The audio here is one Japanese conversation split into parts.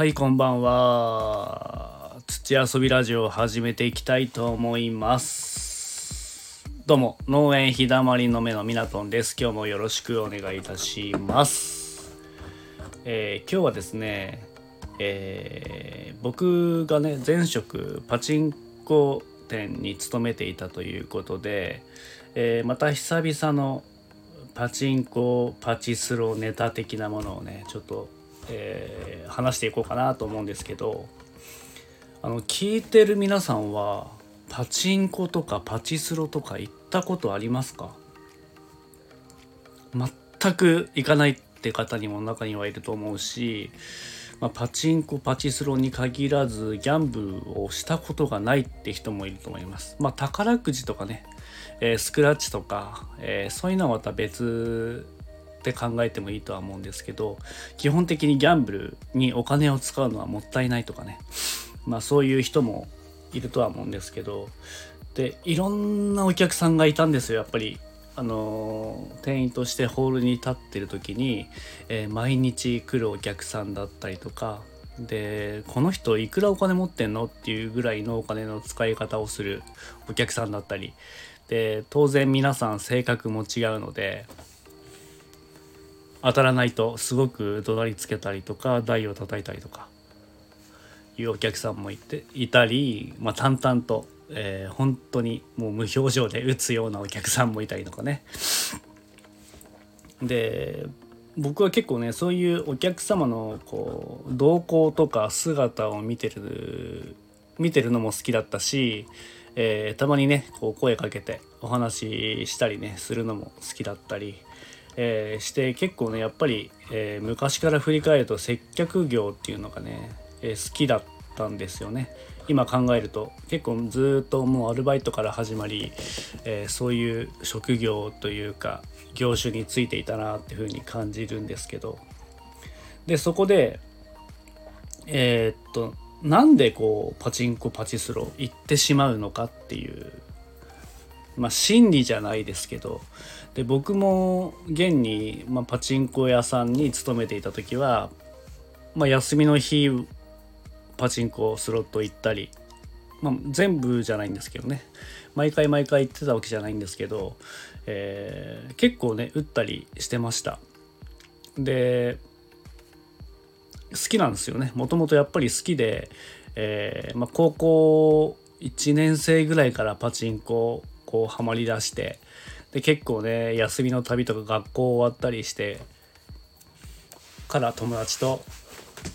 はいこんばんは。土遊びラジオを始めていきたいと思います。どうも農園日だまりの目のみなとんです。今日もよろしくお願いいたします。えー、今日はですねえー、僕がね前職パチンコ店に勤めていたということで、えー、また久々のパチンコパチスロネタ的なものをねちょっと、えー、話していこうかなと思うんですけどあの聞いてる皆さんはパチンコとかパチスロとか行ったことありますか？全く行かないって方にも中にはいると思うしまあ、パチンコパチスロに限らずギャンブルをしたことがないって人もいると思います。まあ、宝くじとかね、えー、スクラッチとか、えー、そういうのはまた別って考えてもいいとは思うんですけど基本的にギャンブルにお金を使うのはもったいないとかね。まあそういう人もいるとは思うんですけどでいろんなお客さんがいたんですよやっぱり。あの店員としてホールに立ってる時に、えー、毎日来るお客さんだったりとかでこの人いくらお金持ってんのっていうぐらいのお金の使い方をするお客さんだったりで当然皆さん性格も違うので当たらないとすごく怒鳴りつけたりとか台を叩いたりとかいうお客さんもいていたり、まあ、淡々とえー、本当にもう無表情で打つようなお客さんもいたりとかね。で僕は結構ねそういうお客様のこう動向とか姿を見てる見てるのも好きだったし、えー、たまにねこう声かけてお話ししたりねするのも好きだったり、えー、して結構ねやっぱり、えー、昔から振り返ると接客業っていうのがね、え好きだったんですよね。今考えると結構ずっともうアルバイトから始まり、え、そういう職業というか業種についていたなっていうふうに感じるんですけどでそこでえ、っとなんでこうパチンコパチスロ行ってしまうのかっていうまあ心理じゃないですけどで僕も現に、まあ、パチンコ屋さんに勤めていた時は、まあ、休みの日パチンコスロット行ったり、まあ、全部じゃないんですけどね。毎回毎回行ってたわけじゃないんですけど、えー、結構ね打ったりしてました。で好きなんですよね。もともとやっぱり好きで、えー、まあ、高校1年生ぐらいからパチンコこうハマりだしてで結構ね休みの旅とか学校終わったりしてから友達と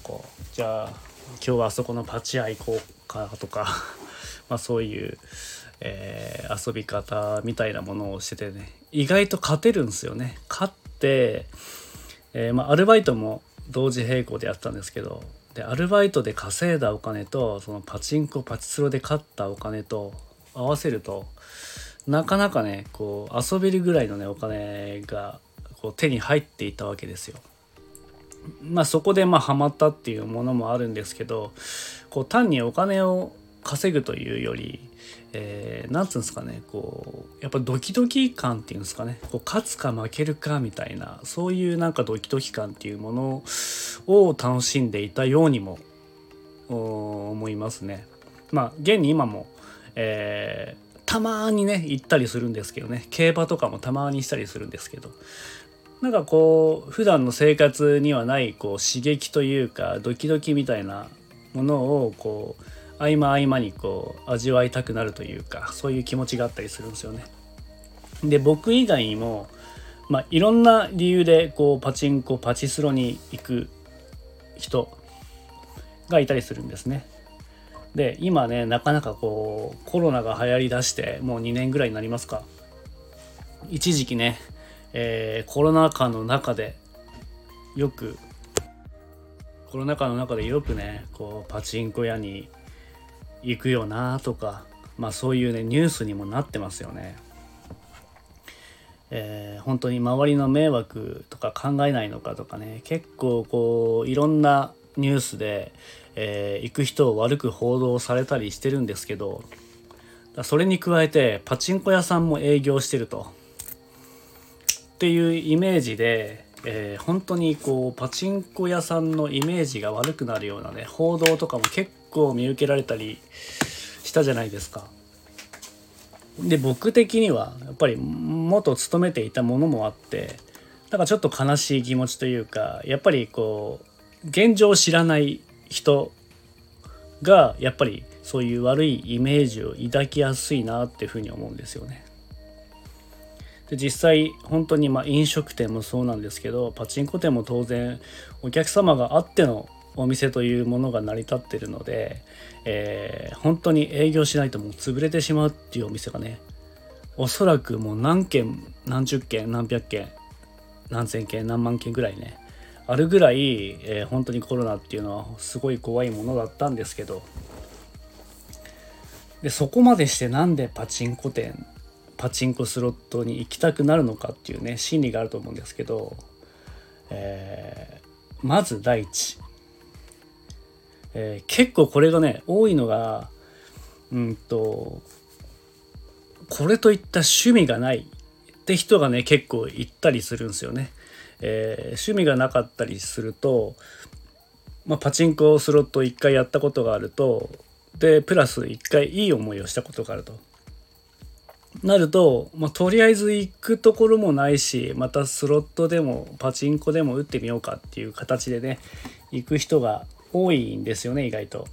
こうじゃあ今日はあそこのパチ屋行こうかとか まあそういう、えー、遊び方みたいなものをしててね意外と勝てるんですよね。勝って、えー、まあ、アルバイトも同時並行でやったんですけどでアルバイトで稼いだお金とそのパチンコパチスロで勝ったお金と合わせるとなかなかねこう遊べるぐらいのねお金がこう手に入っていたわけですよ。まあそこでまあハマったっていうものもあるんですけどこう単にお金を稼ぐというより、えー、なんつうんですかねこうやっぱドキドキ感っていうんですかねこう勝つか負けるかみたいなそういうなんかドキドキ感っていうものを楽しんでいたようにも思いますね。まあ現に今も、えー、たまにね行ったりするんですけどね競馬とかもたまにしたりするんですけどなんかこう普段の生活にはないこう刺激というかドキドキみたいなものをこう合間合間にこう味わいたくなるというかそういう気持ちがあったりするんですよね。で僕以外にも、まあ、いろんな理由でこうパチンコパチスロに行く人がいたりするんですね。で今ねなかなかこうコロナが流行りだしてもう2年ぐらいになりますか一時期ねえー、コロナ禍の中でよくコロナ禍の中でよくねこうパチンコ屋に行くよなとかまあそういうねニュースにもなってますよね。えー、本当に周りの迷惑とか考えないのかとかね結構こういろんなニュースで、えー、行く人を悪く報道されたりしてるんですけどそれに加えてパチンコ屋さんも営業してると。っていうイメージでえー、本当にこうパチンコ屋さんのイメージが悪くなるようなね報道とかも結構見受けられたりしたじゃないですか。で僕的にはやっぱり元勤めていたものもあってなんかちょっと悲しい気持ちというかやっぱりこう現状を知らない人がやっぱりそういう悪いイメージを抱きやすいなっていうふうに思うんですよね。で実際本当にま飲食店もそうなんですけどパチンコ店も当然お客様があってのお店というものが成り立ってるので、えー、本当に営業しないともう潰れてしまうっていうお店がねおそらくもう何件何十件何百件何千件何万件ぐらいねあるぐらい、えー、本当にコロナっていうのはすごい怖いものだったんですけどでそこまでしてなんでパチンコ店パチンコスロットに行きたくなるのかっていうね心理があると思うんですけど、えー、まず第一、えー、結構これがね多いのがうんとこれといった趣味がないって人がね結構いったりするんですよね。えー、趣味がなかったりすると、まあ、パチンコスロット1回やったことがあるとでプラス1回いい思いをしたことがあると。なると、まあ、とりあえず行くところもないしまたスロットでもパチンコでも打ってみようかっていう形でね行く人が多いんですよね意外と。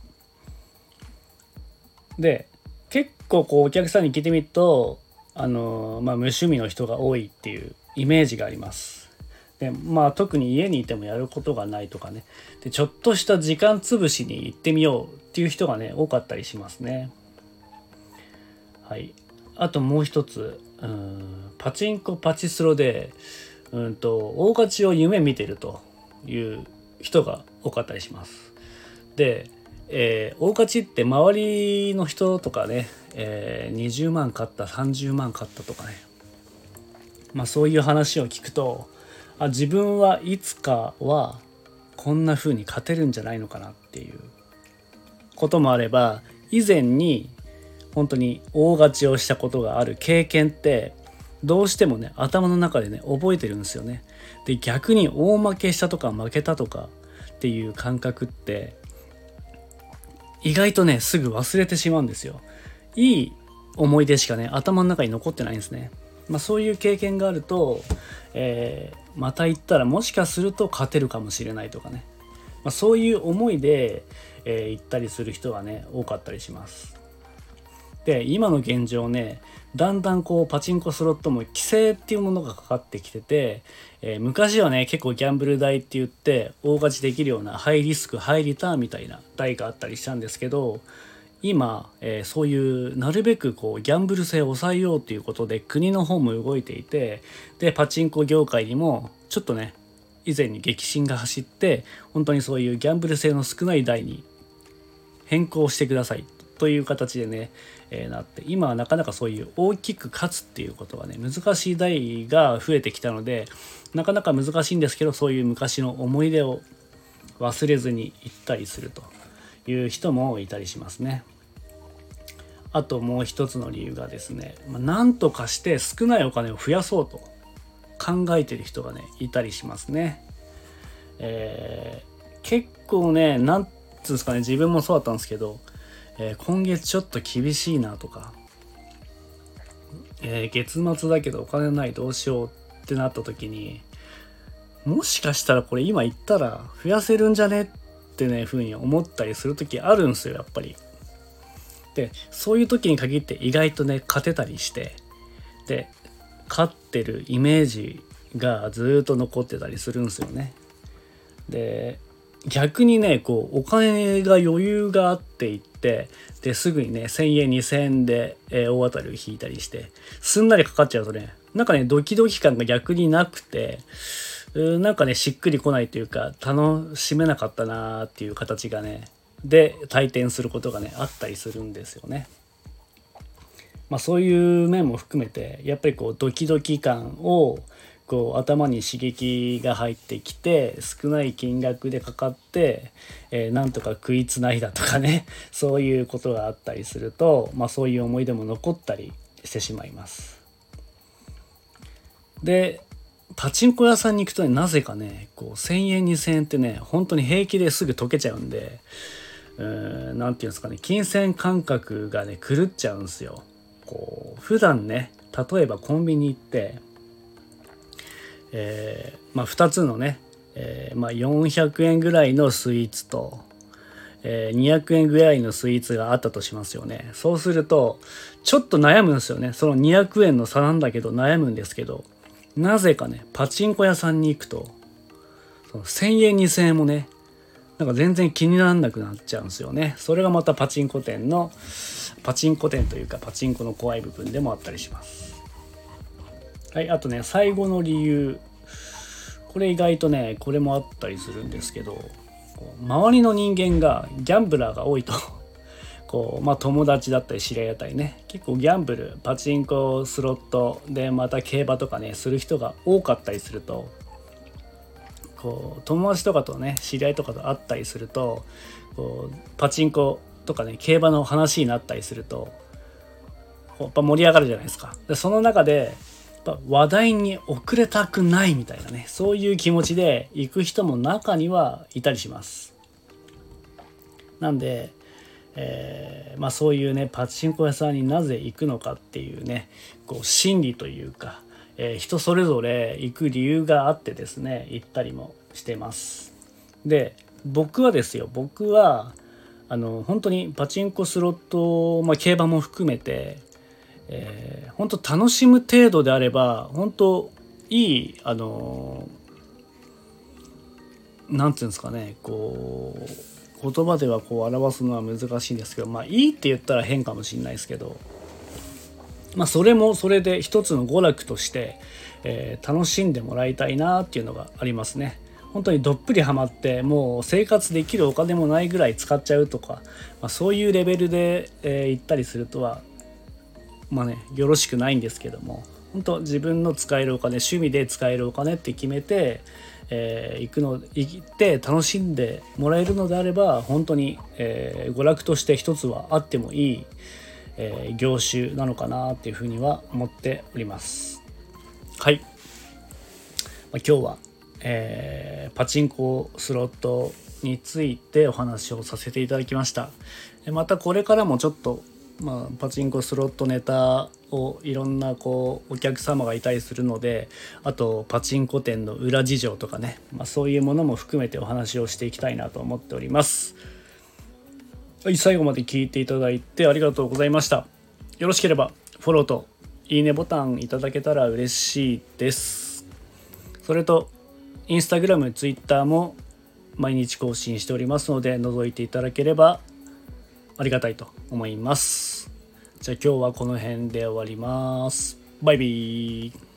で結構こうお客さんに聞いてみるとあのまあ、無趣味の人が多いっていうイメージがあります。でまあ特に家にいてもやることがないとかね。でちょっとした時間つぶしに行ってみようっていう人がね多かったりしますね。はい。あともう一つ。うん。パチンコパチスロでうんと大勝ちを夢見てるという人が多かったりします。で、えー、大勝ちって周りの人とかねえー、20万買った30万買ったとかね。まあそういう話を聞くとあ自分はいつかはこんな風に勝てるんじゃないのかなっていうこともあれば以前に本当に大勝ちをしたことがある経験ってどうしてもね頭の中でね覚えてるんですよね。で逆に大負けしたとか負けたとかっていう感覚って意外とねすぐ忘れてしまうんですよ。いい思い出しかね頭の中に残ってないんですね。まあ、そういう経験があると、えー、また行ったらもしかすると勝てるかもしれないとかね、まあ、そういう思いで、えー、行ったりする人がね多かったりします。で今の現状ねだんだんこうパチンコスロットも規制っていうものがかかってきてて、えー、昔はね結構ギャンブル台って言って大勝ちできるようなハイリスクハイリターンみたいな台があったりしたんですけど今、えー、そういうなるべくこうギャンブル性を抑えようということで国の方も動いていてでパチンコ業界にもちょっとね以前に激震が走って本当にそういうギャンブル性の少ない台に変更してくださいという形でね、えー、なって今はなかなかそういう大きく勝つっていうことがね難しい台が増えてきたのでなかなか難しいんですけどそういう昔の思い出を忘れずに行ったりするという人もいたりしますね。あともう一つの理由がですね、まあ、なんとかして少ないお金を増やそうと考えてる人がねいたりしますね。えー、結構ねなんつうんですかね自分もそうだったんですけど、えー、今月ちょっと厳しいなとか、えー、月末だけどお金ないどうしようってなった時にもしかしたらこれ今言ったら増やせるんじゃねってねふうに思ったりする時あるんですよやっぱり。でそういう時に限って意外とね勝てたりしてで勝ってるイメージがずっと残ってたりするんですよね。で逆にねこうお金が余裕があっていってですぐにね1,000円2,000円で、えー、大当たりを引いたりしてすんなりかかっちゃうとねなんかねドキドキ感が逆になくてなんかねしっくりこないというか楽しめなかったなーっていう形がねで退店することがねあったりするんですよね。まあ、そういう面も含めてやっぱりこうドキドキ感をこう頭に刺激が入ってきて少ない金額でかかって、えー、なんとか食いつないだとかね そういうことがあったりすると、まあ、そういう思い出も残ったりしてしまいます。でパチンコ屋さんに行くとねなぜかねこう1,000円2,000円ってね本当に平気ですぐ溶けちゃうんで何て言うんですかね金銭感覚がね狂っちゃうんですよ。こう普段ね例えばコンビニ行って、えー、まあ、2つのね、えー、まあ、400円ぐらいのスイーツと、えー、200円ぐらいのスイーツがあったとしますよねそうするとちょっと悩むんですよねその200円の差なんだけど悩むんですけどなぜかねパチンコ屋さんに行くとその1,000円2,000円もねなんか全然気にならなくなっちゃうんですよね。それがまたパチンコ店のパチンコ店というかパチンコの怖い部分でもあったりします。はいあとね最後の理由。これ意外とねこれもあったりするんですけど周りの人間がギャンブラーが多いと こうまあ友達だったり知り合いだったりね結構ギャンブルパチンコスロットでまた競馬とかねする人が多かったりするとこう友達とかとね知り合いとかと会ったりするとこうパチンコとかね競馬の話になったりするとやっぱ盛り上がるじゃないですか。でその中でやっぱ話題に遅れたくないみたいなねそういう気持ちで行く人も中にはいたりします。なんで、えー、まあ、そういうねパチンコ屋さんになぜ行くのかっていうねこう心理というか、えー、人それぞれ行く理由があってですね行ったりもしてます。で僕はですよ僕はあの本当にパチンコスロット、まあ、競馬も含めてえー、本当楽しむ程度であれば本当いいあのなんていうんですかねこう言葉ではこう表すのは難しいんですけどまあいいって言ったら変かもしれないですけどまあそれもそれで一つの娯楽として、えー、楽しんでもらいたいなっていうのがありますね。本当にどっぷりハマってもう生活できるお金もないぐらい使っちゃうとか、まあ、そういうレベルで、えー、行ったりするとはまあねよろしくないんですけども本当自分の使えるお金趣味で使えるお金って決めて、えー、行くの行って楽しんでもらえるのであれば本当に、えー、娯楽として一つはあってもいい、えー、業種なのかなっていうふうには思っております。はい、まあ、今日は、えー、パチンコスロットについてお話をさせていただきました。またこれからもちょっとまあ、パチンコスロットネタをいろんなこうお客様がいたりするのであとパチンコ店の裏事情とかね、まあ、そういうものも含めてお話をしていきたいなと思っておりますはい最後まで聞いていただいてありがとうございましたよろしければフォローといいねボタンいただけたら嬉しいですそれとインスタグラム、ツイッターも毎日更新しておりますので覗いていただければありがたいと思います。じゃあ今日はこの辺で終わります。バイビー。